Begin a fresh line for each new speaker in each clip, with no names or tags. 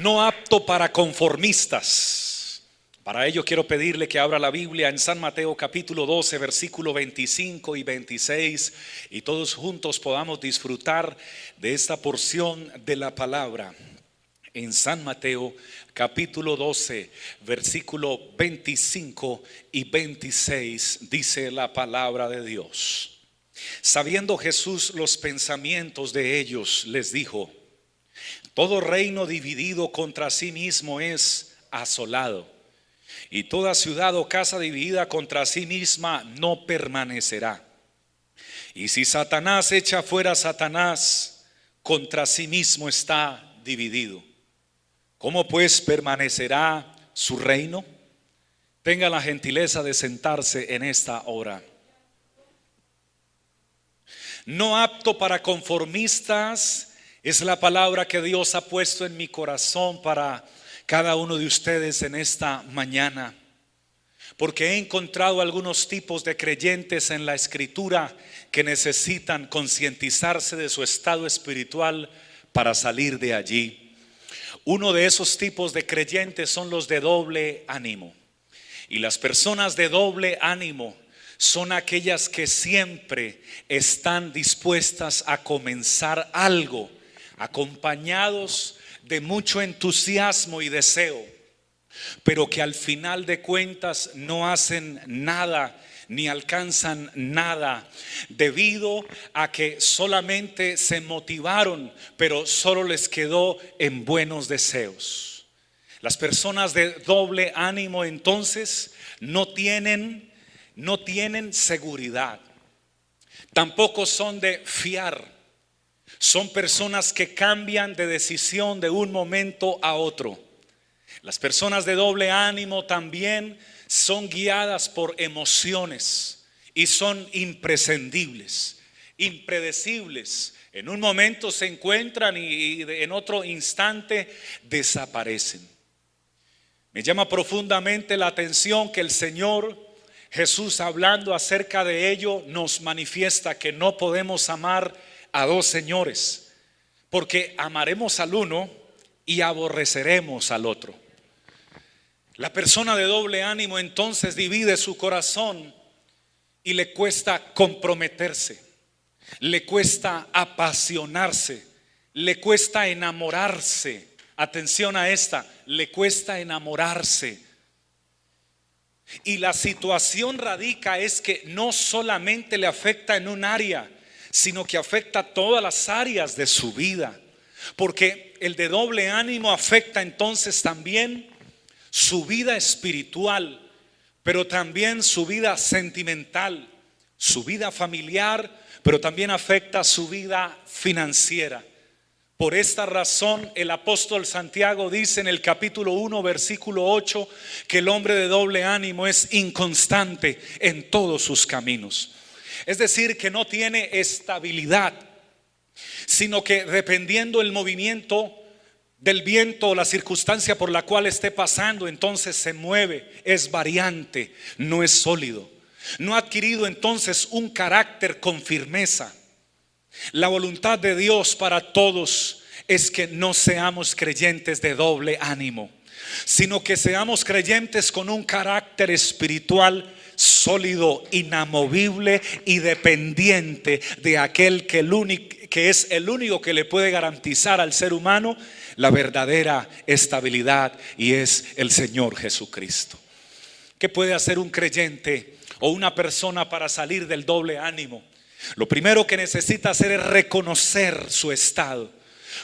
no apto para conformistas. Para ello quiero pedirle que abra la Biblia en San Mateo capítulo 12, versículo 25 y 26 y todos juntos podamos disfrutar de esta porción de la palabra. En San Mateo capítulo 12, versículo 25 y 26 dice la palabra de Dios. Sabiendo Jesús los pensamientos de ellos, les dijo, todo reino dividido contra sí mismo es asolado, y toda ciudad o casa dividida contra sí misma no permanecerá. Y si Satanás echa fuera a Satanás, contra sí mismo está dividido. ¿Cómo pues permanecerá su reino? Tenga la gentileza de sentarse en esta hora. No apto para conformistas es la palabra que Dios ha puesto en mi corazón para cada uno de ustedes en esta mañana. Porque he encontrado algunos tipos de creyentes en la escritura que necesitan concientizarse de su estado espiritual para salir de allí. Uno de esos tipos de creyentes son los de doble ánimo. Y las personas de doble ánimo son aquellas que siempre están dispuestas a comenzar algo acompañados de mucho entusiasmo y deseo, pero que al final de cuentas no hacen nada ni alcanzan nada debido a que solamente se motivaron, pero solo les quedó en buenos deseos. Las personas de doble ánimo entonces no tienen no tienen seguridad. Tampoco son de fiar son personas que cambian de decisión de un momento a otro. Las personas de doble ánimo también son guiadas por emociones y son imprescindibles, impredecibles. En un momento se encuentran y en otro instante desaparecen. Me llama profundamente la atención que el Señor Jesús hablando acerca de ello nos manifiesta que no podemos amar a dos señores, porque amaremos al uno y aborreceremos al otro. La persona de doble ánimo entonces divide su corazón y le cuesta comprometerse, le cuesta apasionarse, le cuesta enamorarse. Atención a esta, le cuesta enamorarse. Y la situación radica es que no solamente le afecta en un área, sino que afecta todas las áreas de su vida. Porque el de doble ánimo afecta entonces también su vida espiritual, pero también su vida sentimental, su vida familiar, pero también afecta su vida financiera. Por esta razón el apóstol Santiago dice en el capítulo 1, versículo 8, que el hombre de doble ánimo es inconstante en todos sus caminos. Es decir, que no tiene estabilidad, sino que dependiendo el movimiento del viento o la circunstancia por la cual esté pasando, entonces se mueve, es variante, no es sólido. No ha adquirido entonces un carácter con firmeza. La voluntad de Dios para todos es que no seamos creyentes de doble ánimo, sino que seamos creyentes con un carácter espiritual sólido, inamovible y dependiente de aquel que, que es el único que le puede garantizar al ser humano la verdadera estabilidad y es el Señor Jesucristo. ¿Qué puede hacer un creyente o una persona para salir del doble ánimo? Lo primero que necesita hacer es reconocer su estado.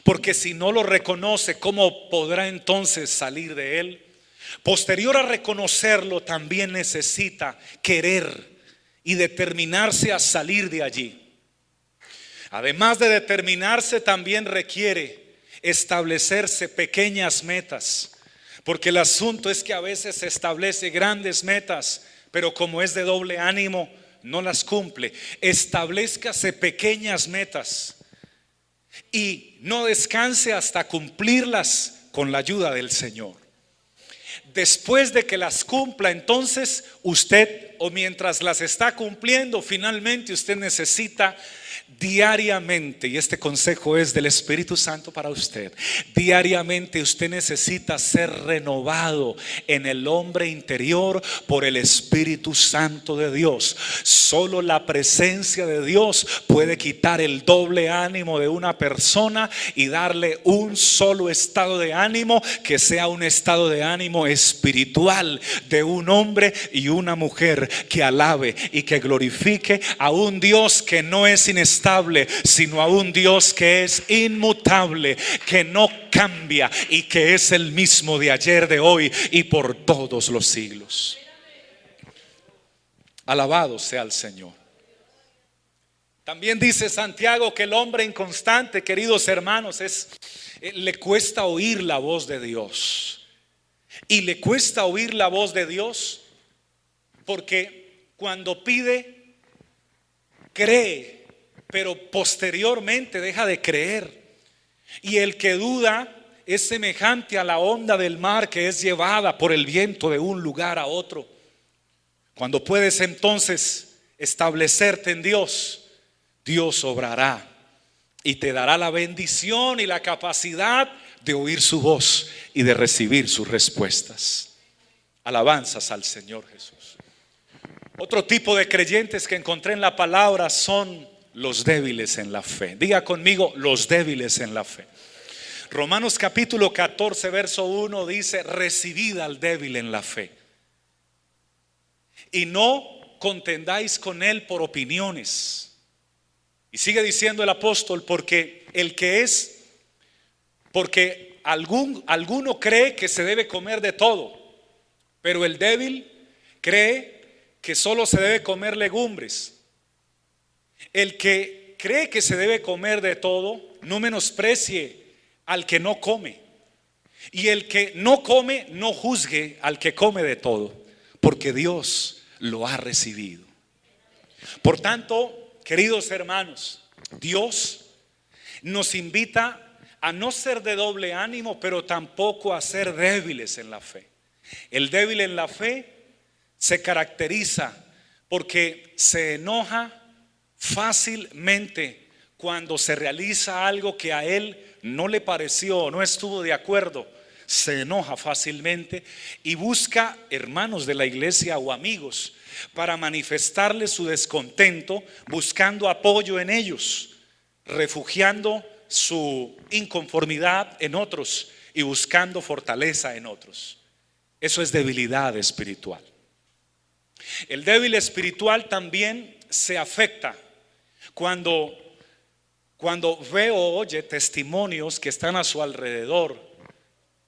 Porque si no lo reconoce, ¿cómo podrá entonces salir de él? Posterior a reconocerlo, también necesita querer y determinarse a salir de allí. Además de determinarse, también requiere establecerse pequeñas metas, porque el asunto es que a veces se establece grandes metas, pero como es de doble ánimo, no las cumple. Establezcase pequeñas metas y no descanse hasta cumplirlas con la ayuda del Señor después de que las cumpla, entonces usted o mientras las está cumpliendo, finalmente usted necesita diariamente, y este consejo es del Espíritu Santo para usted, diariamente usted necesita ser renovado en el hombre interior por el Espíritu Santo de Dios. Solo la presencia de Dios puede quitar el doble ánimo de una persona y darle un solo estado de ánimo que sea un estado de ánimo espiritual de un hombre y una mujer que alabe y que glorifique a un Dios que no es inestable, sino a un Dios que es inmutable, que no cambia y que es el mismo de ayer, de hoy y por todos los siglos. Alabado sea el Señor. También dice Santiago que el hombre inconstante, queridos hermanos, es eh, le cuesta oír la voz de Dios. Y le cuesta oír la voz de Dios porque cuando pide cree, pero posteriormente deja de creer. Y el que duda es semejante a la onda del mar que es llevada por el viento de un lugar a otro. Cuando puedes entonces establecerte en Dios, Dios obrará y te dará la bendición y la capacidad de oír su voz y de recibir sus respuestas. Alabanzas al Señor Jesús. Otro tipo de creyentes que encontré en la palabra son los débiles en la fe. Diga conmigo, los débiles en la fe. Romanos capítulo 14, verso 1 dice, recibid al débil en la fe. Y no contendáis con él por opiniones. Y sigue diciendo el apóstol, porque el que es, porque algún, alguno cree que se debe comer de todo, pero el débil cree que solo se debe comer legumbres. El que cree que se debe comer de todo, no menosprecie al que no come. Y el que no come, no juzgue al que come de todo, porque Dios lo ha recibido. Por tanto, queridos hermanos, Dios nos invita a no ser de doble ánimo, pero tampoco a ser débiles en la fe. El débil en la fe se caracteriza porque se enoja fácilmente cuando se realiza algo que a él no le pareció, no estuvo de acuerdo, se enoja fácilmente y busca hermanos de la iglesia o amigos para manifestarle su descontento, buscando apoyo en ellos, refugiando su inconformidad en otros y buscando fortaleza en otros. Eso es debilidad espiritual. El débil espiritual también se afecta cuando, cuando ve o oye testimonios que están a su alrededor,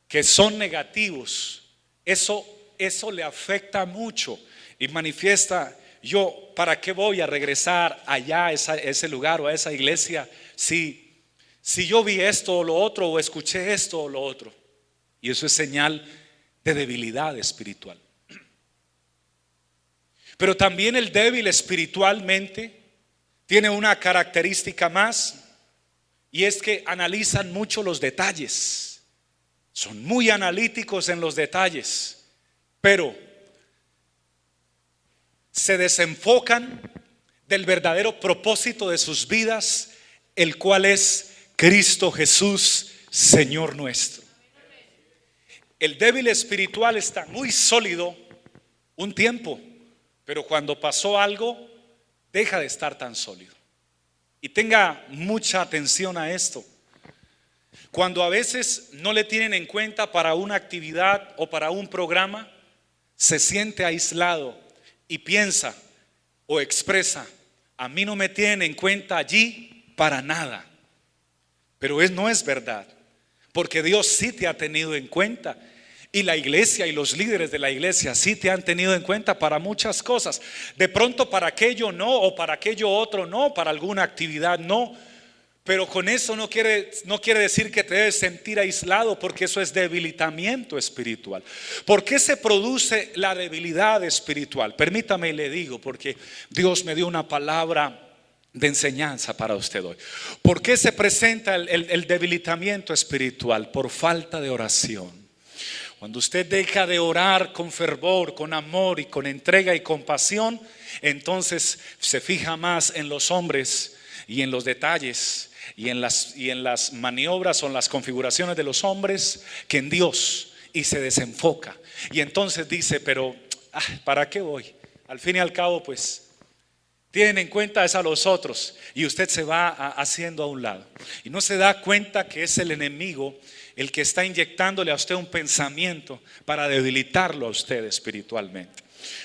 que son negativos. Eso, eso le afecta mucho y manifiesta, yo, ¿para qué voy a regresar allá a, ese lugar o a esa iglesia si, si yo vi esto o lo otro o escuché esto o lo otro? Y eso es señal de debilidad espiritual. Pero también el débil espiritualmente tiene una característica más y es que analizan mucho los detalles. Son muy analíticos en los detalles, pero se desenfocan del verdadero propósito de sus vidas, el cual es Cristo Jesús, Señor nuestro. El débil espiritual está muy sólido un tiempo, pero cuando pasó algo, deja de estar tan sólido. Y tenga mucha atención a esto. Cuando a veces no le tienen en cuenta para una actividad o para un programa, se siente aislado y piensa o expresa, a mí no me tienen en cuenta allí para nada. Pero no es verdad, porque Dios sí te ha tenido en cuenta y la iglesia y los líderes de la iglesia sí te han tenido en cuenta para muchas cosas. De pronto para aquello no, o para aquello otro no, para alguna actividad no. Pero con eso no quiere, no quiere decir que te debes sentir aislado, porque eso es debilitamiento espiritual. ¿Por qué se produce la debilidad espiritual? Permítame y le digo, porque Dios me dio una palabra de enseñanza para usted hoy. ¿Por qué se presenta el debilitamiento espiritual? Por falta de oración. Cuando usted deja de orar con fervor, con amor y con entrega y compasión, entonces se fija más en los hombres y en los detalles y en las, y en las maniobras o en las configuraciones de los hombres que en Dios y se desenfoca. Y entonces dice, pero ah, ¿para qué voy? Al fin y al cabo, pues tienen en cuenta es a los otros y usted se va haciendo a un lado. Y no se da cuenta que es el enemigo el que está inyectándole a usted un pensamiento para debilitarlo a usted espiritualmente.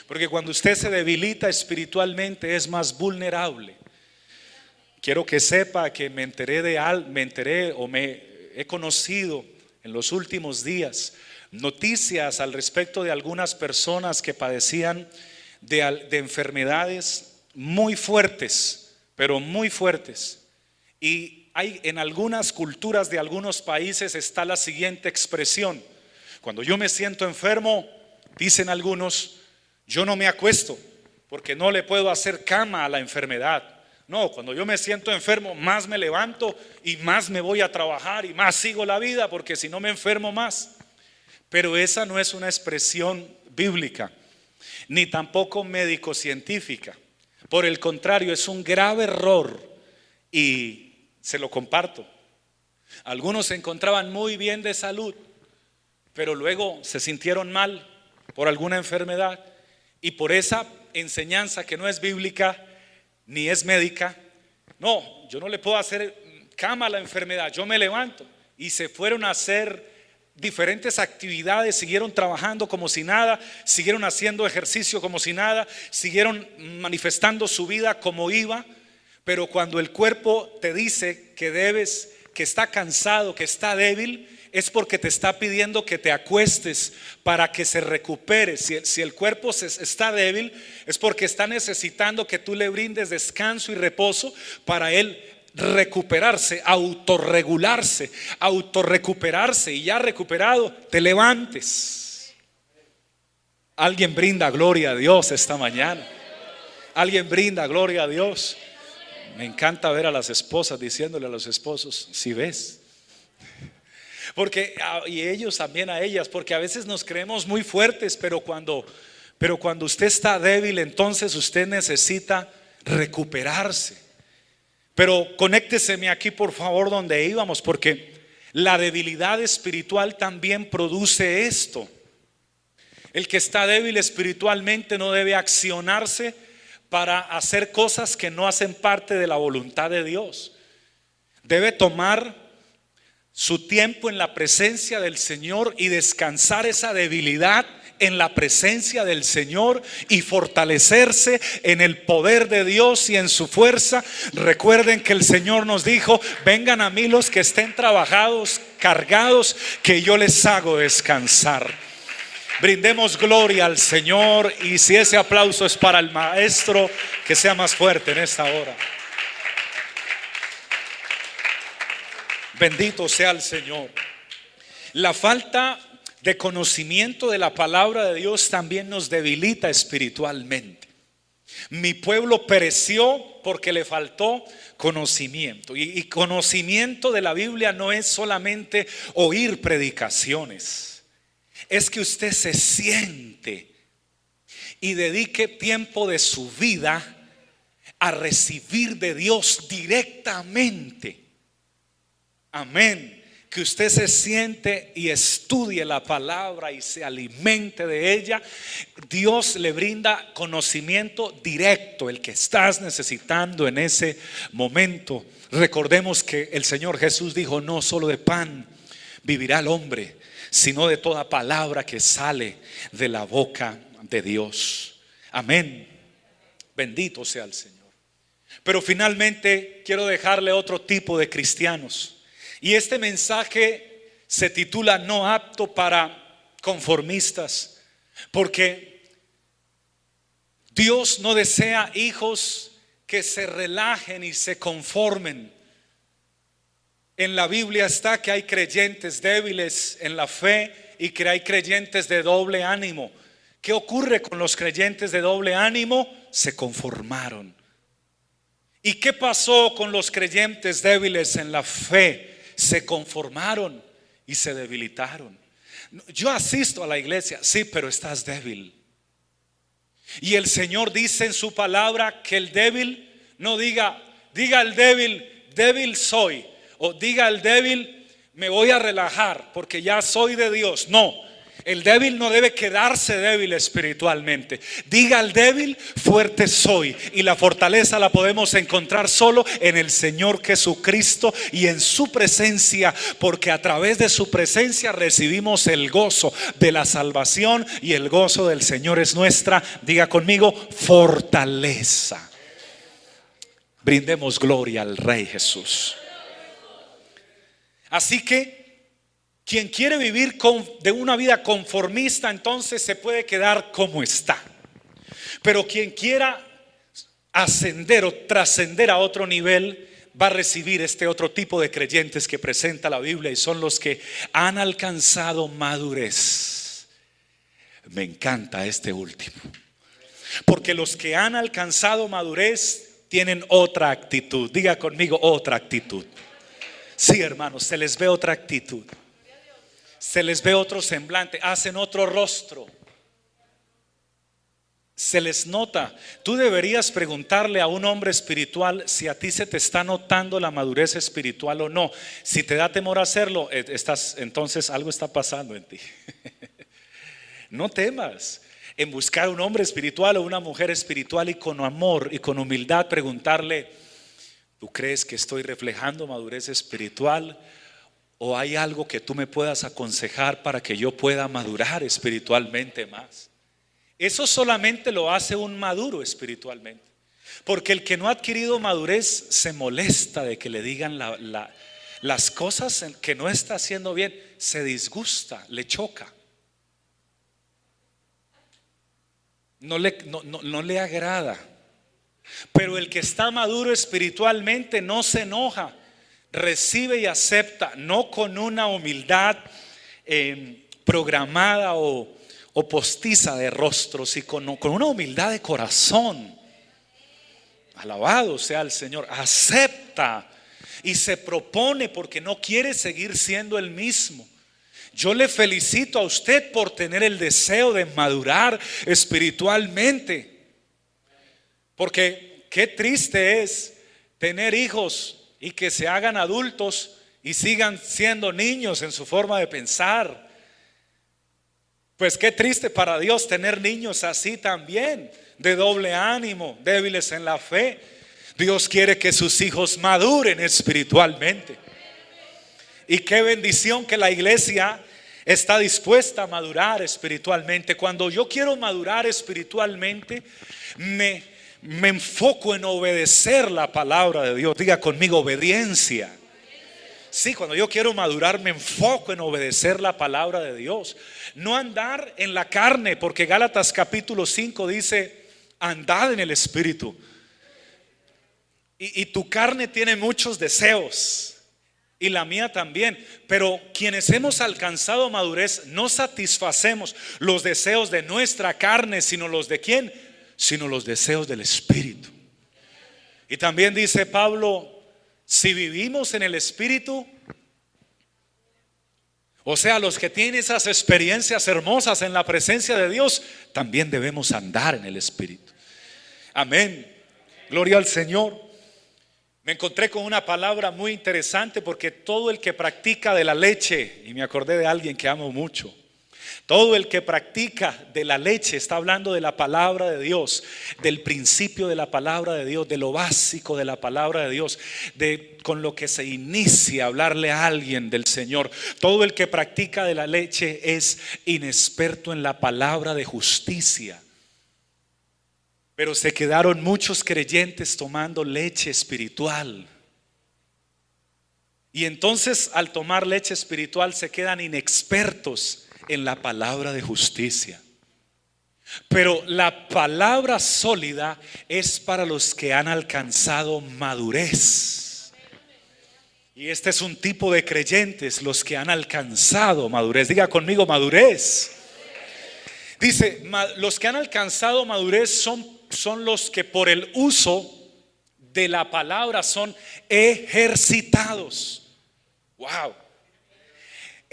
Porque cuando usted se debilita espiritualmente es más vulnerable. Quiero que sepa que me enteré de al, me enteré o me he conocido en los últimos días noticias al respecto de algunas personas que padecían de, de enfermedades muy fuertes, pero muy fuertes. Y hay en algunas culturas de algunos países está la siguiente expresión. Cuando yo me siento enfermo, dicen algunos, yo no me acuesto porque no le puedo hacer cama a la enfermedad. No, cuando yo me siento enfermo, más me levanto y más me voy a trabajar y más sigo la vida porque si no me enfermo más. Pero esa no es una expresión bíblica, ni tampoco médico-científica. Por el contrario, es un grave error y se lo comparto. Algunos se encontraban muy bien de salud, pero luego se sintieron mal por alguna enfermedad y por esa enseñanza que no es bíblica ni es médica, no, yo no le puedo hacer cama a la enfermedad, yo me levanto. Y se fueron a hacer diferentes actividades, siguieron trabajando como si nada, siguieron haciendo ejercicio como si nada, siguieron manifestando su vida como iba, pero cuando el cuerpo te dice que debes, que está cansado, que está débil, es porque te está pidiendo que te acuestes para que se recupere. Si, el cuerpo está débil, es porque está necesitando que tú le brindes descanso y reposo para él recuperarse, autorregularse, autorrecuperarse y ya recuperado, te levantes. Alguien brinda gloria a Dios esta mañana. Alguien brinda gloria a Dios. Me encanta ver a las esposas diciéndole a los esposos, si ves. Porque ah, y ellos también a ellas, porque a veces nos creemos muy fuertes, pero cuando pero cuando usted está débil, entonces usted necesita recuperarse. Pero conécteseme aquí por favor donde íbamos, porque la debilidad espiritual también produce esto. El que está débil espiritualmente no debe accionarse para hacer cosas que no hacen parte de la voluntad de Dios. Debe tomar su tiempo en la presencia del Señor y descansar esa debilidad en la presencia del Señor y fortalecerse en el poder de Dios y en su fuerza. Recuerden que el Señor nos dijo, vengan a mí los que estén trabajados, cargados, que yo les hago descansar. Brindemos gloria al Señor y si ese aplauso es para el Maestro, que sea más fuerte en esta hora. Bendito sea el Señor. La falta de conocimiento de la palabra de Dios también nos debilita espiritualmente. Mi pueblo pereció porque le faltó conocimiento. Y, conocimiento de la Biblia no es solamente oír predicaciones. Es que usted se siente y dedique tiempo de su vida a recibir de Dios directamente. Amén que usted se siente y estudie la palabra y se alimente de ella, Dios le brinda conocimiento directo, el que estás necesitando en ese momento. Recordemos que el Señor Jesús dijo, no solo de pan vivirá el hombre, sino de toda palabra que sale de la boca de Dios. Amén. Bendito sea el Señor. Pero finalmente quiero dejarle otro tipo de cristianos y este mensaje se titula No apto para conformistas, porque Dios no desea hijos que se relajen y se conformen. En la Biblia está que hay creyentes débiles en la fe y que hay creyentes de doble ánimo. ¿Qué ocurre con los creyentes de doble ánimo? Se conformaron. ¿Y qué pasó con los creyentes débiles en la fe? se conformaron y se debilitaron. Yo asisto a la iglesia, sí, pero estás débil. Y el Señor dice en su palabra que el débil no diga, diga al débil, débil soy. O diga al débil, me voy a relajar porque ya soy de Dios. No, el débil no debe quedarse débil espiritualmente. Diga al débil, fuerte soy. Y la fortaleza la podemos encontrar solo en el Señor Jesucristo y en su presencia, porque a través de su presencia recibimos el gozo de la salvación y el gozo del Señor es nuestra, diga conmigo, fortaleza. Brindemos gloria al Rey Jesús. Así que quien quiere vivir de una vida conformista, entonces se puede quedar como está. Pero quien quiera ascender o trascender a otro nivel, va a recibir este otro tipo de creyentes que presenta la Biblia y son los que han alcanzado madurez. Me encanta este último. Porque los que han alcanzado madurez tienen otra actitud. Diga conmigo otra actitud. Sí, hermanos, se les ve otra actitud se les ve otro semblante, hacen otro rostro. Se les nota. Tú deberías preguntarle a un hombre espiritual si a ti se te está notando la madurez espiritual o no. Si te da temor hacerlo, eh, estás, entonces algo está pasando en ti. no temas en buscar un hombre espiritual o una mujer espiritual y con amor y con humildad preguntarle, ¿tú crees que estoy reflejando madurez espiritual? ¿O hay algo que tú me puedas aconsejar para que yo pueda madurar espiritualmente más? Eso solamente lo hace un maduro espiritualmente. Porque el que no ha adquirido madurez se molesta de que le digan las cosas que no está haciendo bien, se disgusta, le choca. No le, no le agrada. Pero el que está maduro espiritualmente no se enoja recibe y acepta, no con una humildad eh, programada o, postiza de rostro, sino con una humildad de corazón. Alabado sea el Señor, acepta y se propone porque no quiere seguir siendo el mismo. Yo le felicito a usted por tener el deseo de madurar espiritualmente. Porque qué triste es tener hijos y que se hagan adultos y sigan siendo niños en su forma de pensar. Pues qué triste para Dios tener niños así también, de doble ánimo, débiles en la fe. Dios quiere que sus hijos maduren espiritualmente. Y qué bendición que la iglesia está dispuesta a madurar espiritualmente. Cuando yo quiero madurar espiritualmente, me me enfoco en obedecer la palabra de Dios. Diga conmigo obediencia. Sí, cuando yo quiero madurar me enfoco en obedecer la palabra de Dios. No andar en la carne, porque Gálatas capítulo 5 dice, andad en el Espíritu. Y, y tu carne tiene muchos deseos y la mía también. Pero quienes hemos alcanzado madurez no satisfacemos los deseos de nuestra carne, sino los de quién? Sino los deseos del Espíritu. Y también dice Pablo, si vivimos en el Espíritu, o sea, los que tienen esas experiencias hermosas en la presencia de Dios, también debemos andar en el Espíritu. Amén. Gloria al Señor. Me encontré con una palabra muy interesante porque todo el que practica de la leche, y me acordé de alguien que amo mucho, todo el que practica de la leche está hablando de la palabra de Dios, del principio de la palabra de Dios, de lo básico de la palabra de Dios, de con lo que se inicia a hablarle a alguien del Señor. Todo el que practica de la leche es inexperto en la palabra de justicia. Pero se quedaron muchos creyentes tomando leche espiritual. Y entonces al tomar leche espiritual se quedan inexpertos en la palabra de justicia. Pero la palabra sólida es para los que han alcanzado madurez. Y este es un tipo de creyentes, los que han alcanzado madurez. Diga conmigo madurez. Dice, los que han alcanzado madurez son, son los que por el uso de la palabra son ejercitados. Wow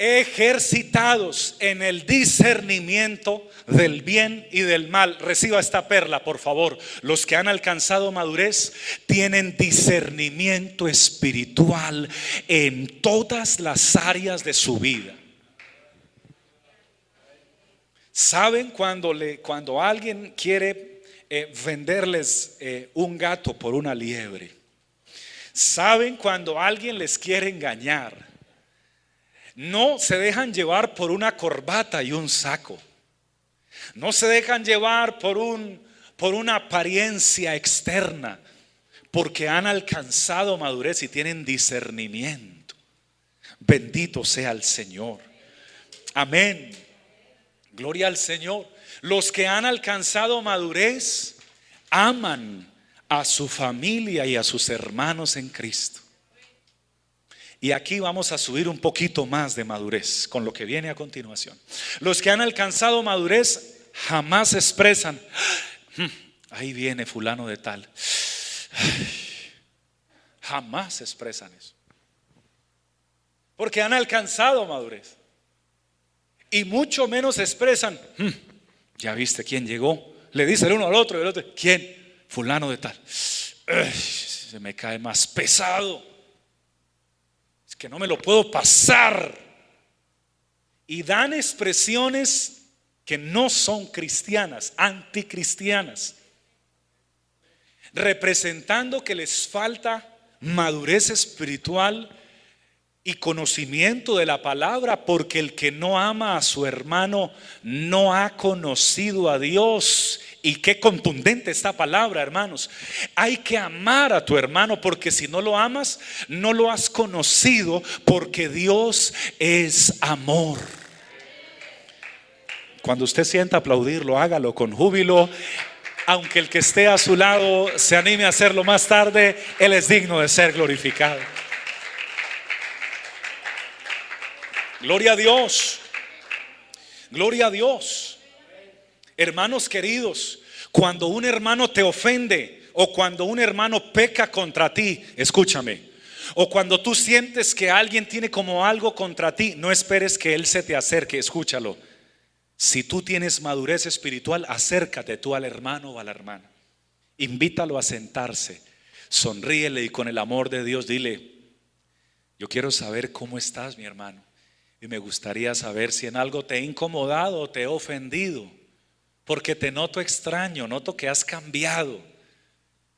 ejercitados en el discernimiento del bien y del mal. Reciba esta perla, por favor. Los que han alcanzado madurez tienen discernimiento espiritual en todas las áreas de su vida. ¿Saben cuando, le, cuando alguien quiere eh, venderles eh, un gato por una liebre? ¿Saben cuando alguien les quiere engañar? No se dejan llevar por una corbata y un saco. No se dejan llevar por, un, por una apariencia externa, porque han alcanzado madurez y tienen discernimiento. Bendito sea el Señor. Amén. Gloria al Señor. Los que han alcanzado madurez aman a su familia y a sus hermanos en Cristo. Y aquí vamos a subir un poquito más de madurez con lo que viene a continuación. Los que han alcanzado madurez jamás expresan, hmm, ahí viene fulano de tal. Jamás expresan eso. Porque han alcanzado madurez. Y mucho menos expresan, hmm, ya viste quién llegó. Le dice el uno al otro el otro, ¿quién? Fulano de tal. Se me cae más pesado que no me lo puedo pasar. Y dan expresiones que no son cristianas, anticristianas, representando que les falta madurez espiritual y conocimiento de la palabra, porque el que no ama a su hermano no ha conocido a Dios y qué contundente esta palabra, hermanos. Hay que amar a tu hermano porque si no lo amas, no lo has conocido porque Dios es amor. Cuando usted sienta aplaudirlo, hágalo con júbilo. Aunque el que esté a su lado se anime a hacerlo más tarde, Él es digno de ser glorificado. Gloria a Dios. Gloria a Dios. Hermanos queridos, cuando un hermano te ofende o cuando un hermano peca contra ti, escúchame, o cuando tú sientes que alguien tiene como algo contra ti, no esperes que él se te acerque, escúchalo. Si tú tienes madurez espiritual, acércate tú al hermano o a la hermana. Invítalo a sentarse. Sonríele y con el amor de Dios dile, yo quiero saber cómo estás, mi hermano. Y me gustaría saber si en algo te he incomodado o te he ofendido porque te noto extraño, noto que has cambiado.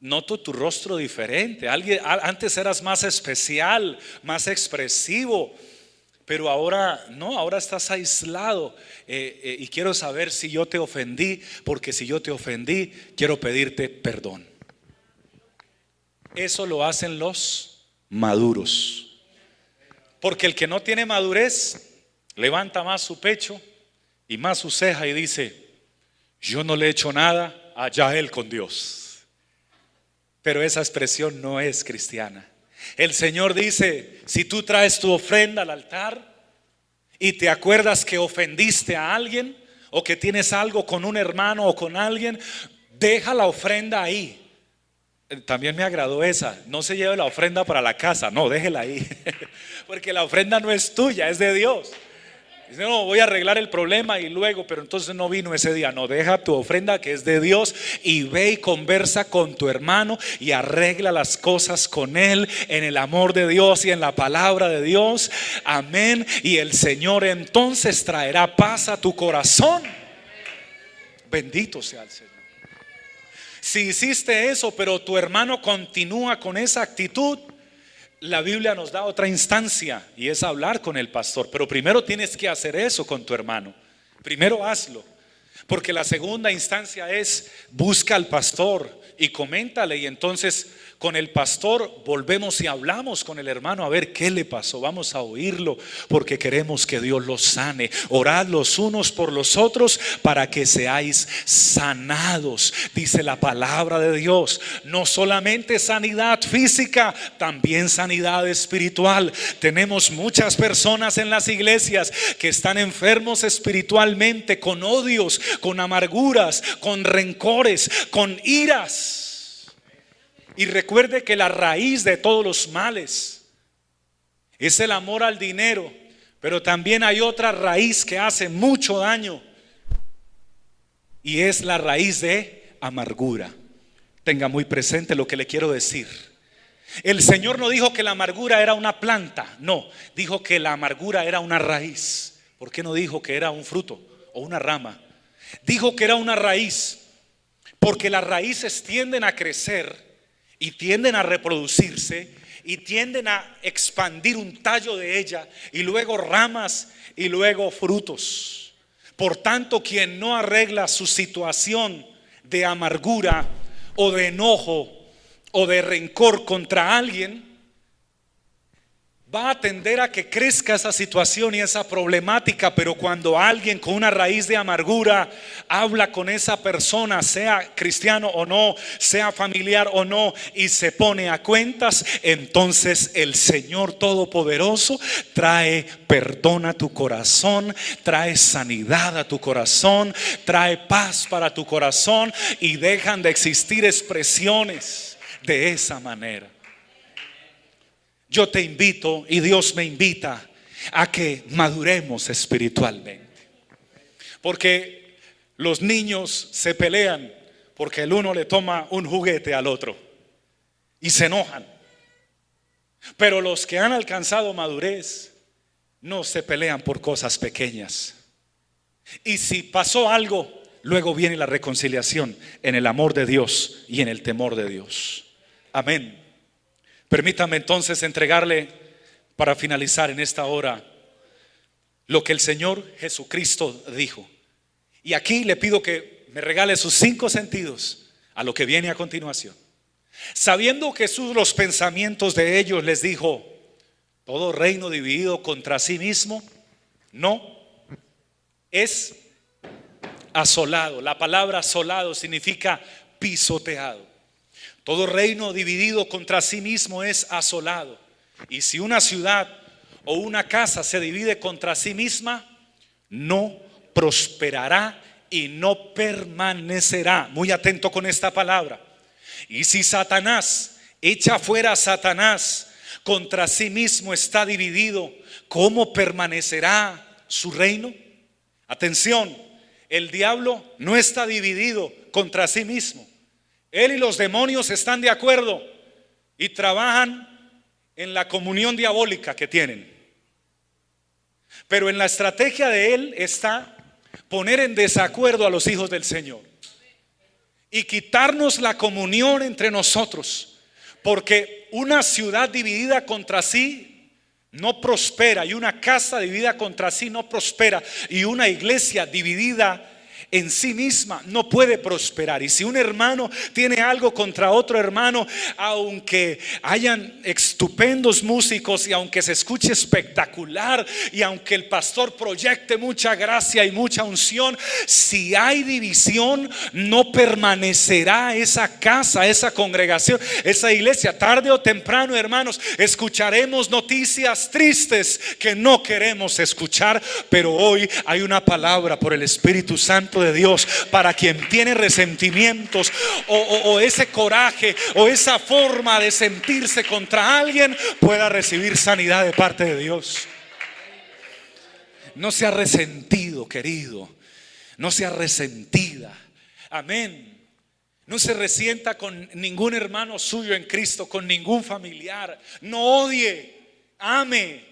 Noto tu rostro diferente. Alguien, antes eras más especial, más expresivo, pero ahora no, ahora estás aislado. Eh, eh, y quiero saber si yo te ofendí, porque si yo te ofendí, quiero pedirte perdón. Eso lo hacen los maduros. Porque el que no tiene madurez levanta más su pecho y más su ceja y dice, yo no le he hecho nada, allá él con Dios. Pero esa expresión no es cristiana. El Señor dice, si tú traes tu ofrenda al altar y te acuerdas que ofendiste a alguien o que tienes algo con un hermano o con alguien, deja la ofrenda ahí. También me agradó esa. No se lleve la ofrenda para la casa, no, déjela ahí. Porque la ofrenda no es tuya, es de Dios. Dice, no, voy a arreglar el problema y luego, pero entonces no vino ese día. No, deja tu ofrenda que es de Dios y ve y conversa con tu hermano y arregla las cosas con él en el amor de Dios y en la palabra de Dios. Amén. Y el Señor entonces traerá paz a tu corazón. Bendito sea el Señor. Si hiciste eso, pero tu hermano continúa con esa actitud, la Biblia nos da otra instancia y es hablar con el pastor. Pero primero tienes que hacer eso con tu hermano. Primero hazlo. Porque la segunda instancia es busca al pastor y coméntale y entonces con el pastor, volvemos y hablamos con el hermano a ver qué le pasó. Vamos a oírlo porque queremos que Dios los sane. Orad los unos por los otros para que seáis sanados, dice la palabra de Dios. No solamente sanidad física, también sanidad espiritual. Tenemos muchas personas en las iglesias que están enfermos espiritualmente con odios, con amarguras, con rencores, con iras. Y recuerde que la raíz de todos los males es el amor al dinero, Pero también hay otra raíz que hace mucho daño. Y es la raíz de amargura. Tenga muy presente lo que le quiero decir. El Señor no dijo que la amargura era una planta, no, dijo que la amargura era una raíz. ¿Por qué no dijo que era un fruto o una rama? Dijo que era una raíz, porque las raíces tienden a crecer y tienden a reproducirse y tienden a expandir un tallo de ella y luego ramas y luego frutos. Por tanto, quien no arregla su situación de amargura o de enojo o de rencor contra alguien, va a tender a que crezca esa situación y esa problemática, pero cuando alguien con una raíz de amargura habla con esa persona, sea cristiano o no, sea familiar o no, y se pone a cuentas, entonces el Señor Todopoderoso trae perdón a tu corazón, trae sanidad a tu corazón, trae paz para tu corazón y dejan de existir expresiones de esa manera yo te invito y Dios me invita a que maduremos espiritualmente. Porque los niños se pelean porque el uno le toma un juguete al otro y se enojan. Pero los que han alcanzado madurez no se pelean por cosas pequeñas. Y si pasó algo, luego viene la reconciliación en el amor de Dios y en el temor de Dios. Amén. Permítame entonces entregarle para finalizar en esta hora lo que el Señor Jesucristo dijo. Y aquí le pido que me regale sus cinco sentidos a lo que viene a continuación. Sabiendo Jesús los pensamientos de ellos, les dijo, todo reino dividido contra sí mismo, no, es asolado. La palabra asolado significa pisoteado. Todo reino dividido contra sí mismo es asolado. Y si una ciudad o una casa se divide contra sí misma, no prosperará y no permanecerá. Muy atento con esta palabra. Y si Satanás echa fuera a Satanás, contra sí mismo está dividido, ¿cómo permanecerá su reino? Atención, el diablo no está dividido contra sí mismo. Él y los demonios están de acuerdo y trabajan en la comunión diabólica que tienen. Pero en la estrategia de Él está poner en desacuerdo a los hijos del Señor y quitarnos la comunión entre nosotros. Porque una ciudad dividida contra sí no prospera y una casa dividida contra sí no prospera y una iglesia dividida en sí misma no puede prosperar. Y si un hermano tiene algo contra otro hermano, aunque hayan estupendos músicos y aunque se escuche espectacular y aunque el pastor proyecte mucha gracia y mucha unción, si hay división, no permanecerá esa casa, esa congregación, esa iglesia. Tarde o temprano, hermanos, escucharemos noticias tristes que no queremos escuchar, pero hoy hay una palabra por el Espíritu Santo de Dios para quien tiene resentimientos o, ese coraje o esa forma de sentirse contra alguien pueda recibir sanidad de parte de Dios. No sea resentido, querido. No sea resentida. Amén. No se resienta con ningún hermano suyo en Cristo, con ningún familiar. No odie, ame.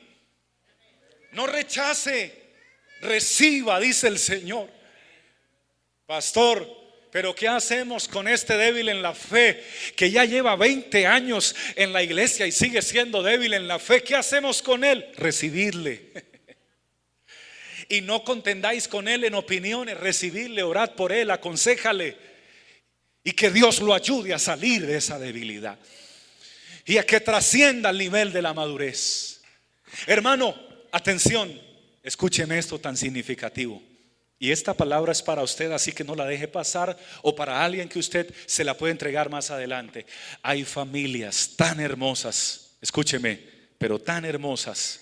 No rechace, reciba, dice el Señor. Pastor, pero ¿qué hacemos con este débil en la fe que ya lleva 20 años en la iglesia y sigue siendo débil en la fe? ¿Qué hacemos con él? Recibirle. Y no contendáis con él en opiniones, recibirle, orad por él, aconsejale. Y que Dios lo ayude a salir de esa debilidad. Y a que trascienda el nivel de la madurez. Hermano, atención, escúcheme esto tan significativo. Y esta palabra es para usted, así que no la deje pasar o para alguien que usted se la puede entregar más adelante. Hay familias tan hermosas, escúcheme, pero tan hermosas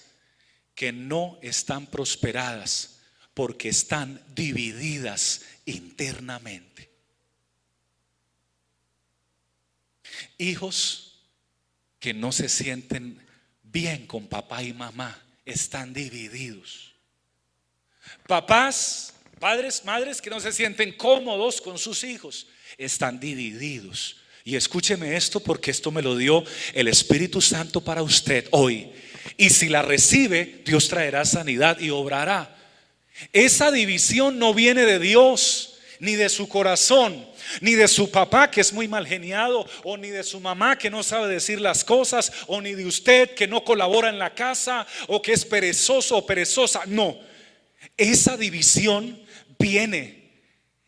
que no están prosperadas porque están divididas internamente. Hijos que no se sienten bien con papá y mamá están divididos. Papás, padres, madres que no se sienten cómodos con sus hijos, están divididos. Y escúcheme esto porque esto me lo dio el Espíritu Santo para usted hoy. Y si la recibe, Dios traerá sanidad y obrará. Esa división no viene de Dios ni de su corazón, ni de su papá que es muy mal geniado, o ni de su mamá que no sabe decir las cosas, o ni de usted que no colabora en la casa, o que es perezoso o perezosa. No, esa división viene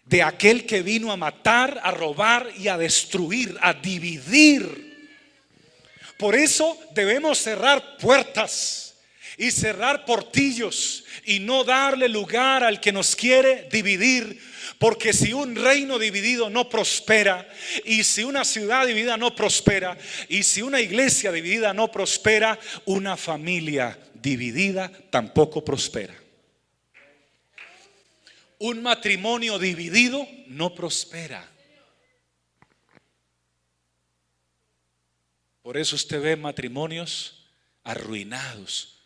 de aquel que vino a matar, a robar y a destruir, a dividir. Por eso debemos cerrar puertas y cerrar portillos y no darle lugar al que nos quiere dividir. Porque si un reino dividido no prospera, y si una ciudad dividida no prospera, y si una iglesia dividida no prospera, una familia dividida tampoco prospera. Un matrimonio dividido no prospera. Por eso usted ve matrimonios arruinados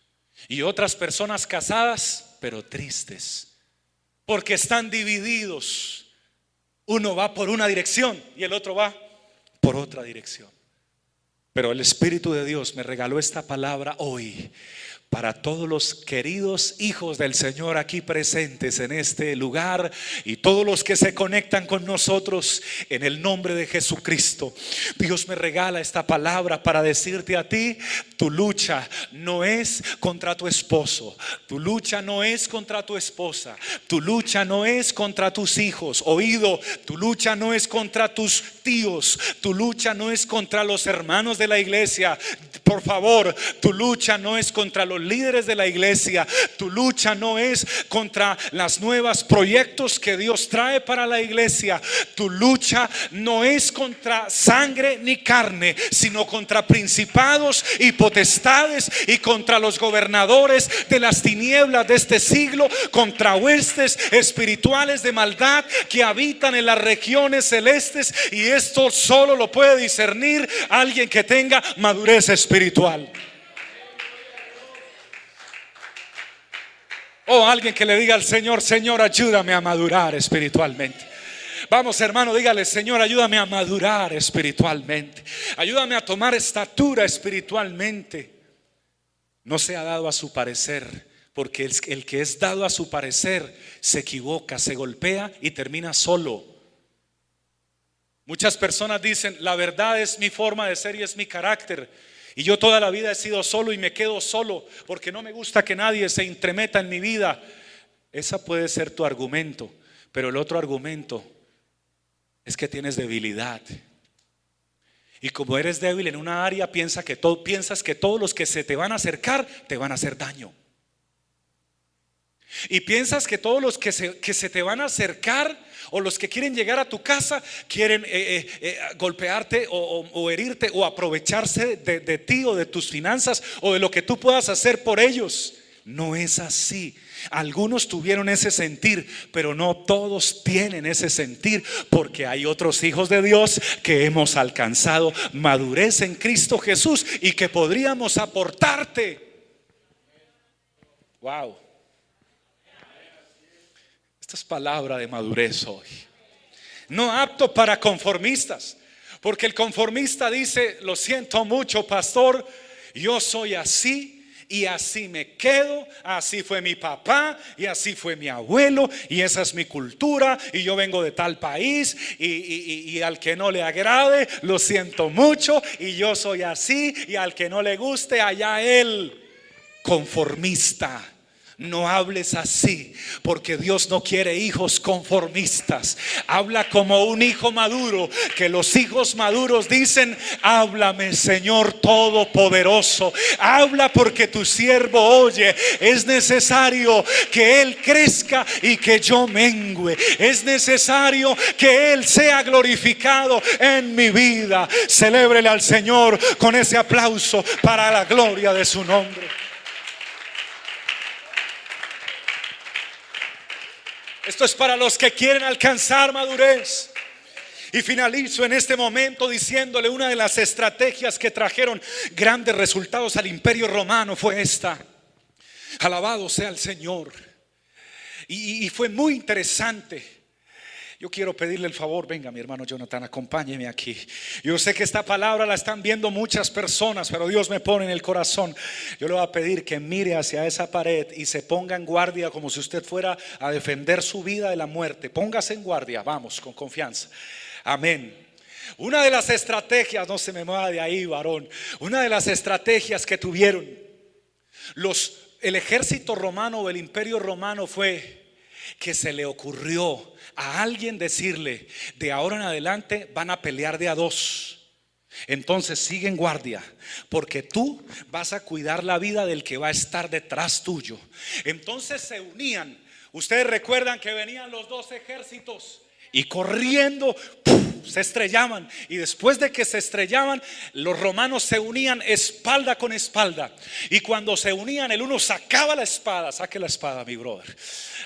y otras personas casadas, pero tristes, porque están divididos. Uno va por una dirección y el otro va por otra dirección. Pero el Espíritu de Dios me regaló esta palabra hoy para todos los queridos hijos del Señor aquí presentes en este lugar y todos los que se conectan con nosotros en el nombre de Jesucristo. Dios me regala esta palabra para decirte a ti, tu lucha no es contra tu esposo, tu lucha no es contra tu esposa, tu lucha no es contra tus hijos. Oído, tu lucha no es contra tus tíos, tu lucha no es contra los hermanos de la iglesia. Por favor, tu lucha no es contra los líderes de la iglesia. Tu lucha no es contra las nuevas proyectos que Dios trae para la iglesia. Tu lucha no es contra sangre ni carne, sino contra principados y potestades y contra los gobernadores de las tinieblas de este siglo, contra huestes espirituales de maldad que habitan en las regiones celestes y esto solo lo puede discernir alguien que tenga madurez espiritual. O alguien que le diga al Señor, Señor, ayúdame a madurar espiritualmente. Vamos, hermano, dígale, Señor, ayúdame a madurar espiritualmente. Ayúdame a tomar estatura espiritualmente. No se ha dado a su parecer, porque el, el que es dado a su parecer se equivoca, se golpea y termina solo. Muchas personas dicen, la verdad es mi forma de ser y es mi carácter. Y yo toda la vida he sido solo y me quedo solo porque no me gusta que nadie se entremeta en mi vida. Esa puede ser tu argumento, pero el otro argumento es que tienes debilidad. Y como eres débil en una área, piensas que todos los que se te van a acercar te van a hacer daño. Y piensas que todos los que se, que se te van a acercar o los que quieren llegar a tu casa quieren eh, eh, eh, golpearte o, herirte o aprovecharse de, de ti o de tus finanzas o de lo que tú puedas hacer por ellos. No es así. Algunos tuvieron ese sentir, pero no todos tienen ese sentir, porque hay otros hijos de Dios que hemos alcanzado madurez en Cristo Jesús y que podríamos aportarte. Wow. Es palabra de madurez hoy. No apto para conformistas, porque el conformista dice, lo siento mucho, pastor, yo soy así y así me quedo, así fue mi papá y así fue mi abuelo y esa es mi cultura y yo vengo de tal país y, y, al que no le agrade, lo siento mucho y yo soy así y al que no le guste, allá él, conformista. No hables así, porque Dios no quiere hijos conformistas. Habla como un hijo maduro, que los hijos maduros dicen, háblame Señor Todopoderoso. Habla porque tu siervo oye. Es necesario que Él crezca y que yo mengüe. Es necesario que Él sea glorificado en mi vida. Celébrele al Señor con ese aplauso para la gloria de su nombre. Esto es para los que quieren alcanzar madurez. Y finalizo en este momento diciéndole una de las estrategias que trajeron grandes resultados al imperio romano fue esta. Alabado sea el Señor. Y, fue muy interesante. Yo quiero pedirle el favor, venga mi hermano Jonathan, acompáñeme aquí. Yo sé que esta palabra la están viendo muchas personas, pero Dios me pone en el corazón. Yo le voy a pedir que mire hacia esa pared y se ponga en guardia como si usted fuera a defender su vida de la muerte. Póngase en guardia, vamos, con confianza. Amén. Una de las estrategias, no se me mueva de ahí, varón, una de las estrategias que tuvieron los, el ejército romano o el imperio romano fue que se le ocurrió a alguien decirle, de ahora en adelante van a pelear de a dos. Entonces sigue en guardia, porque tú vas a cuidar la vida del que va a estar detrás tuyo. Entonces se unían. Ustedes recuerdan que venían los dos ejércitos y corriendo se estrellaban. Y después de que se estrellaban, los romanos se unían espalda con espalda. Y cuando se unían, el uno sacaba la espada, saque la espada, mi brother.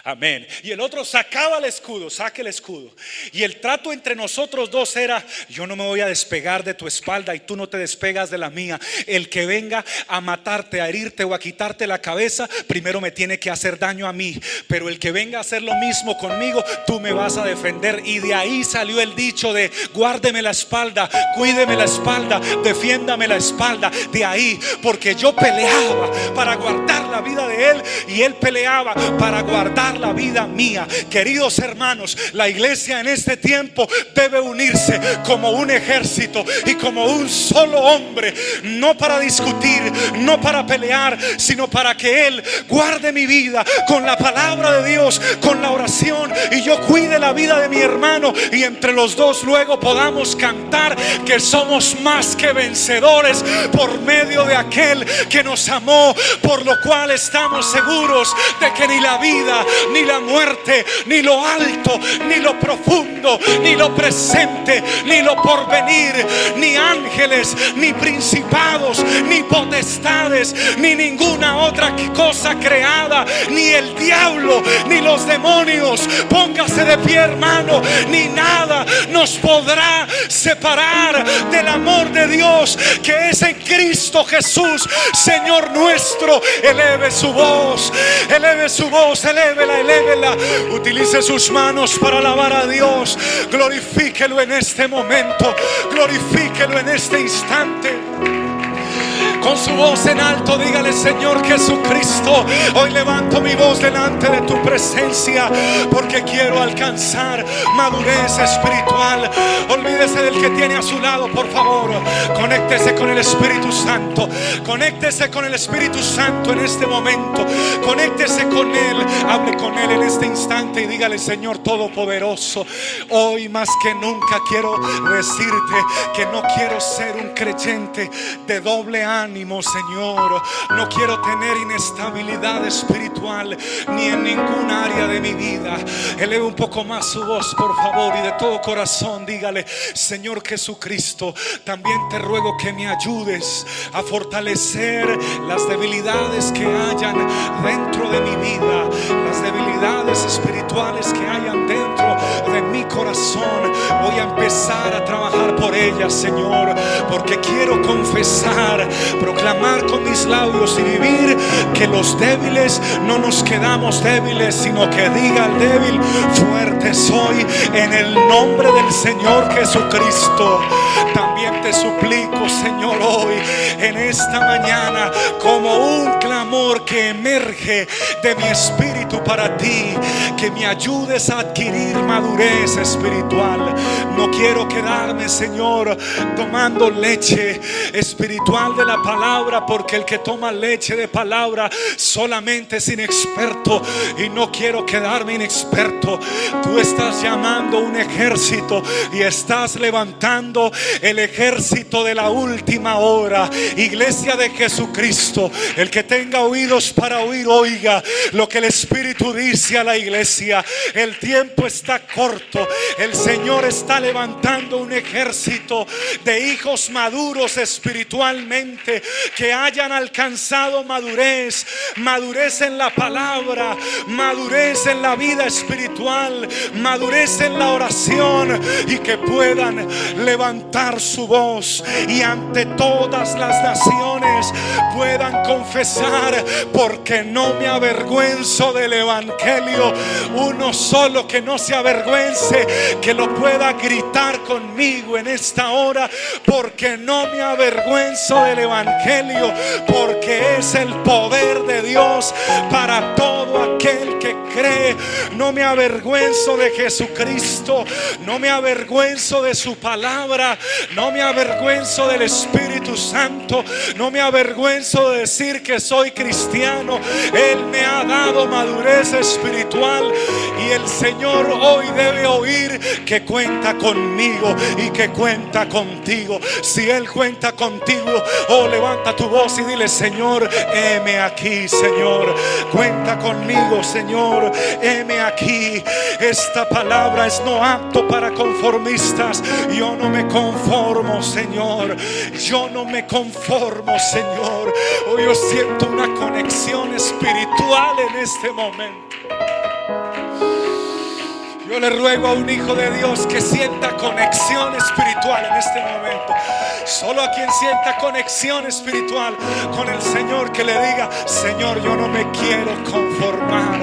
Amén. Y el otro sacaba el escudo, saque el escudo. Y el trato entre nosotros dos era, yo no me voy a despegar de tu espalda y tú no te despegas de la mía. El que venga a matarte, a herirte o a quitarte la cabeza, primero me tiene que hacer daño a mí. Pero el que venga a hacer lo mismo conmigo, tú me vas a defender. Y de ahí salió el dicho de, guárdeme la espalda, cuídeme la espalda, defiéndame la espalda. De ahí, porque yo peleaba para guardar la vida de él y él peleaba para guardar la vida mía. Queridos hermanos, la iglesia en este tiempo debe unirse como un ejército y como un solo hombre, no para discutir, no para pelear, sino para que Él guarde mi vida con la palabra de Dios, con la oración y yo cuide la vida de mi hermano y entre los dos luego podamos cantar que somos más que vencedores por medio de aquel que nos amó, por lo cual estamos seguros de que ni la vida ni la muerte, ni lo alto, ni lo profundo, ni lo presente, ni lo porvenir, ni ángeles, ni principados, ni potestades, ni ninguna otra cosa creada, ni el diablo, ni los demonios. Póngase de pie, hermano, ni nada nos podrá separar del amor de Dios que es en Cristo Jesús, Señor nuestro. Eleve su voz, eleve su voz, eleve la elévela. Utilice sus manos para alabar a Dios. Glorifíquelo en este momento. Glorifíquelo en este instante. Con su voz en alto, dígale, Señor Jesucristo, hoy levanto mi voz delante de tu presencia porque quiero alcanzar madurez espiritual. Olvídese del que tiene a su lado, por favor. Conéctese con el Espíritu Santo. Conéctese con el Espíritu Santo en este momento. Conéctese con Él. Hable con Él en este instante y dígale, Señor Todopoderoso, hoy más que nunca quiero decirte que no quiero ser un creyente de doble ánimo Señor. No quiero tener inestabilidad espiritual ni en ningún área de mi vida. Eleve un poco más su voz, por favor, y de todo corazón dígale, Señor Jesucristo, también te ruego que me ayudes a fortalecer las debilidades que hayan dentro de mi vida, las debilidades espirituales que hayan dentro de mi corazón. Voy a empezar a trabajar por ellas, Señor, porque quiero confesar proclamar con mis labios y vivir que los débiles no nos quedamos débiles, sino que diga al débil, fuerte soy en el nombre del Señor Jesucristo. También te suplico, Señor, hoy en esta mañana como un clamor que emerge de mi espíritu para ti, que me ayudes a adquirir madurez espiritual. No quiero quedarme, Señor, tomando leche espiritual de la palabra, porque el que toma leche de palabra solamente es inexperto y no quiero quedarme inexperto. Tú estás llamando un ejército y estás levantando el ejército de la última hora. Iglesia de Jesucristo, el que tenga oídos para oír, oiga lo que el Espíritu dice a la iglesia. El tiempo está El Señor está levantando un ejército de hijos maduros espiritualmente que hayan alcanzado madurez, madurez en la palabra, madurez en la vida espiritual, madurez en la oración y que puedan levantar su voz y ante todas las naciones puedan confesar porque no me avergüenzo del Evangelio. Uno solo que no se avergüence, que lo pueda gritar conmigo en esta hora porque no me avergüenzo del Evangelio, porque es el poder de Dios para todo aquel que cree. No me avergüenzo de Jesucristo, no me avergüenzo de su palabra, no me avergüenzo del Espíritu Santo, no me avergüenzo de decir que soy cristiano. Él me ha dado madurez espiritual y el Señor hoy debe oír que cuenta conmigo y que cuenta contigo. Si Él cuenta contigo, oh levanta tu voz y dile, Señor, heme aquí, Señor. Cuenta conmigo, Señor, heme aquí. Esta palabra es no apto para conformistas. Yo no me conformo, Señor. Yo no me conformo, Señor. Hoy yo siento una conexión espiritual en este momento. Yo le ruego a un hijo de Dios que sienta conexión espiritual en este momento. Solo a quien sienta conexión espiritual con el Señor que le diga, Señor, yo no me quiero conformar.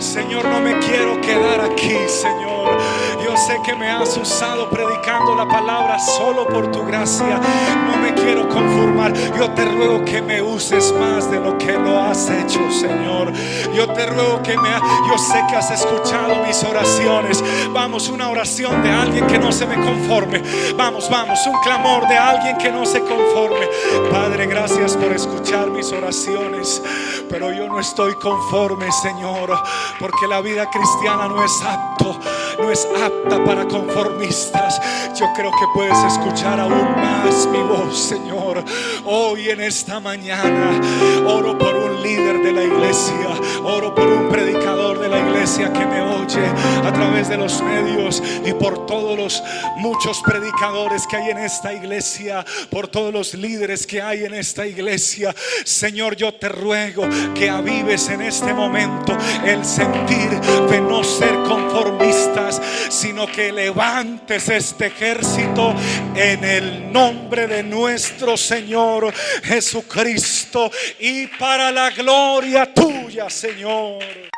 Señor, no me quiero quedar aquí, Señor. Yo sé que me has usado predicando la palabra solo por tu gracia. No me quiero conformar. Yo te ruego que me uses más de lo que lo has hecho, Señor. Yo te ruego que me... Yo sé que has escuchado mis oraciones. Vamos, una oración de alguien que no se me conforme. Vamos, vamos, un clamor de alguien que no se conforme. Padre, gracias por escuchar mis oraciones. Pero yo no estoy conforme, Señor, porque la vida cristiana no es apto, no es apta para conformistas. Yo creo que puedes escuchar aún más mi voz, Señor. Hoy en esta mañana oro por un líder de la iglesia, que me oye a través de los medios y por todos los muchos predicadores que hay en esta iglesia, por todos los líderes que hay en esta iglesia. Señor, yo te ruego que avives en este momento el sentir de no ser conformistas, sino que levantes este ejército en el nombre de nuestro Señor Jesucristo y para la gloria tuya, Señor.